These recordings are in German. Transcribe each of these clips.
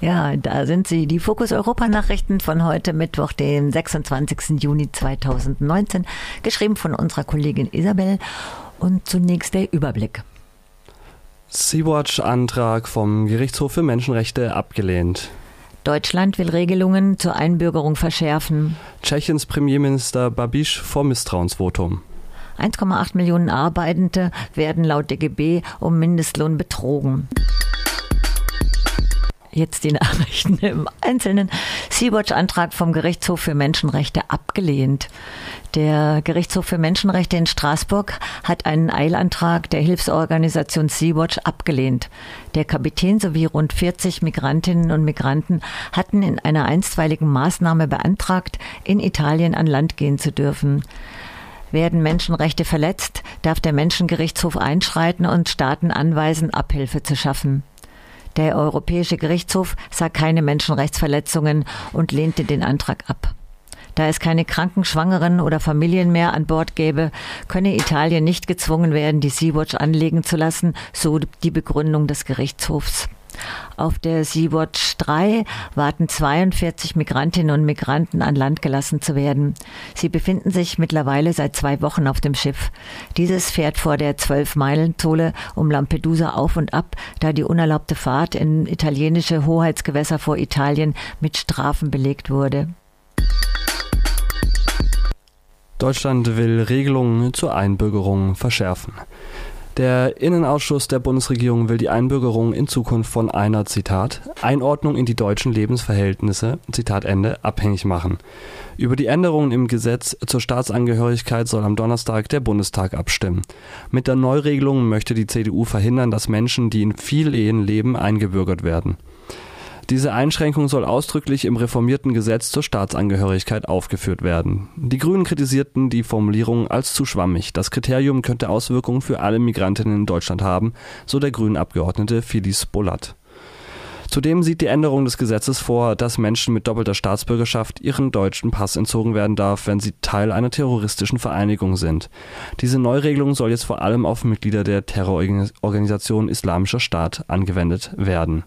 Ja, da sind sie, die Fokus Europa Nachrichten von heute Mittwoch, dem 26. Juni 2019, geschrieben von unserer Kollegin Isabel. Und zunächst der Überblick. Sea-Watch-Antrag vom Gerichtshof für Menschenrechte abgelehnt. Deutschland will Regelungen zur Einbürgerung verschärfen. Tschechiens Premierminister Babiš vor Misstrauensvotum. 1,8 Millionen Arbeitende werden laut DGB um Mindestlohn betrogen. Jetzt die Nachrichten im Einzelnen. Sea-Watch-Antrag vom Gerichtshof für Menschenrechte abgelehnt. Der Gerichtshof für Menschenrechte in Straßburg hat einen Eilantrag der Hilfsorganisation Sea-Watch abgelehnt. Der Kapitän sowie rund 40 Migrantinnen und Migranten hatten in einer einstweiligen Maßnahme beantragt, in Italien an Land gehen zu dürfen. Werden Menschenrechte verletzt, darf der Menschengerichtshof einschreiten und Staaten anweisen, Abhilfe zu schaffen. Der Europäische Gerichtshof sah keine Menschenrechtsverletzungen und lehnte den Antrag ab. Da es keine kranken Schwangeren oder Familien mehr an Bord gäbe, könne Italien nicht gezwungen werden, die Sea-Watch anlegen zu lassen, so die Begründung des Gerichtshofs. Auf der Sea-Watch 3 warten 42 Migrantinnen und Migranten an Land gelassen zu werden. Sie befinden sich mittlerweile seit zwei Wochen auf dem Schiff. Dieses fährt vor der 12-Meilen-Zone um Lampedusa auf und ab, da die unerlaubte Fahrt in italienische Hoheitsgewässer vor Italien mit Strafen belegt wurde. Deutschland will Regelungen zur Einbürgerung verschärfen. Der Innenausschuss der Bundesregierung will die Einbürgerung in Zukunft von einer, Zitat, Einordnung in die deutschen Lebensverhältnisse, Zitat Ende, abhängig machen. Über die Änderungen im Gesetz zur Staatsangehörigkeit soll am Donnerstag der Bundestag abstimmen. Mit der Neuregelung möchte die CDU verhindern, dass Menschen, die in Vielehen leben, eingebürgert werden. Diese Einschränkung soll ausdrücklich im reformierten Gesetz zur Staatsangehörigkeit aufgeführt werden. Die Grünen kritisierten die Formulierung als zu schwammig. Das Kriterium könnte Auswirkungen für alle Migrantinnen in Deutschland haben, so der grünen Abgeordnete Phyllis Bolat. Zudem sieht die Änderung des Gesetzes vor, dass Menschen mit doppelter Staatsbürgerschaft ihren deutschen Pass entzogen werden darf, wenn sie Teil einer terroristischen Vereinigung sind. Diese Neuregelung soll jetzt vor allem auf Mitglieder der Terrororganisation Islamischer Staat angewendet werden.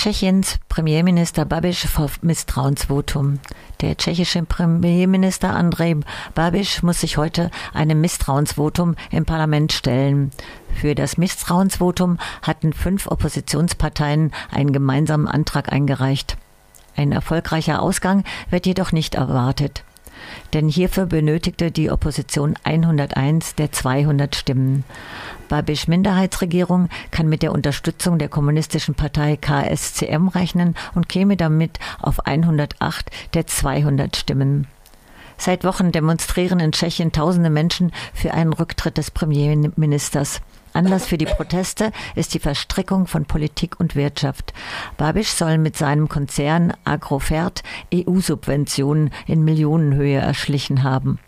Tschechiens Premierminister Babiš vor Misstrauensvotum. Der tschechische Premierminister Andrej Babiš muss sich heute einem Misstrauensvotum im Parlament stellen. Für das Misstrauensvotum hatten fünf Oppositionsparteien einen gemeinsamen Antrag eingereicht. Ein erfolgreicher Ausgang wird jedoch nicht erwartet. Denn hierfür benötigte die Opposition 101 der 200 Stimmen. Babisch Minderheitsregierung kann mit der Unterstützung der kommunistischen Partei KSCM rechnen und käme damit auf 108 der 200 Stimmen. Seit Wochen demonstrieren in Tschechien tausende Menschen für einen Rücktritt des Premierministers. Anlass für die Proteste ist die Verstrickung von Politik und Wirtschaft. Babisch soll mit seinem Konzern Agrofert EU-Subventionen in Millionenhöhe erschlichen haben.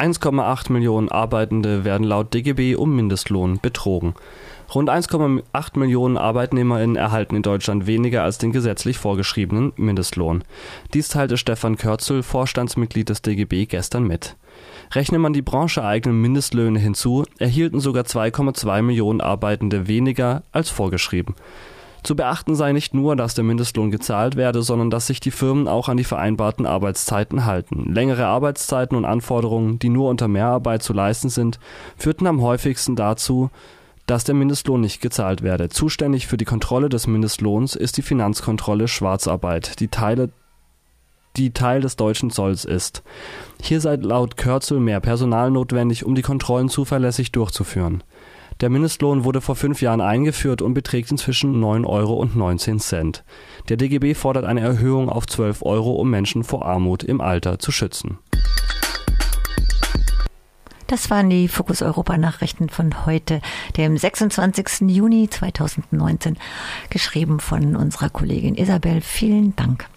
1,8 Millionen Arbeitende werden laut DGB um Mindestlohn betrogen. Rund 1,8 Millionen ArbeitnehmerInnen erhalten in Deutschland weniger als den gesetzlich vorgeschriebenen Mindestlohn. Dies teilte Stefan Körzel, Vorstandsmitglied des DGB, gestern mit. Rechne man die brancheeigenen Mindestlöhne hinzu, erhielten sogar 2,2 Millionen Arbeitende weniger als vorgeschrieben. Zu beachten sei nicht nur, dass der Mindestlohn gezahlt werde, sondern dass sich die Firmen auch an die vereinbarten Arbeitszeiten halten. Längere Arbeitszeiten und Anforderungen, die nur unter Mehrarbeit zu leisten sind, führten am häufigsten dazu, dass der Mindestlohn nicht gezahlt werde. Zuständig für die Kontrolle des Mindestlohns ist die Finanzkontrolle Schwarzarbeit, die Teile die Teil des deutschen Zolls ist. Hier sei laut Kürzel mehr Personal notwendig, um die Kontrollen zuverlässig durchzuführen. Der Mindestlohn wurde vor fünf Jahren eingeführt und beträgt inzwischen 9,19 Euro. Der DGB fordert eine Erhöhung auf 12 Euro, um Menschen vor Armut im Alter zu schützen. Das waren die Fokus Europa Nachrichten von heute, dem 26. Juni 2019, geschrieben von unserer Kollegin Isabel. Vielen Dank.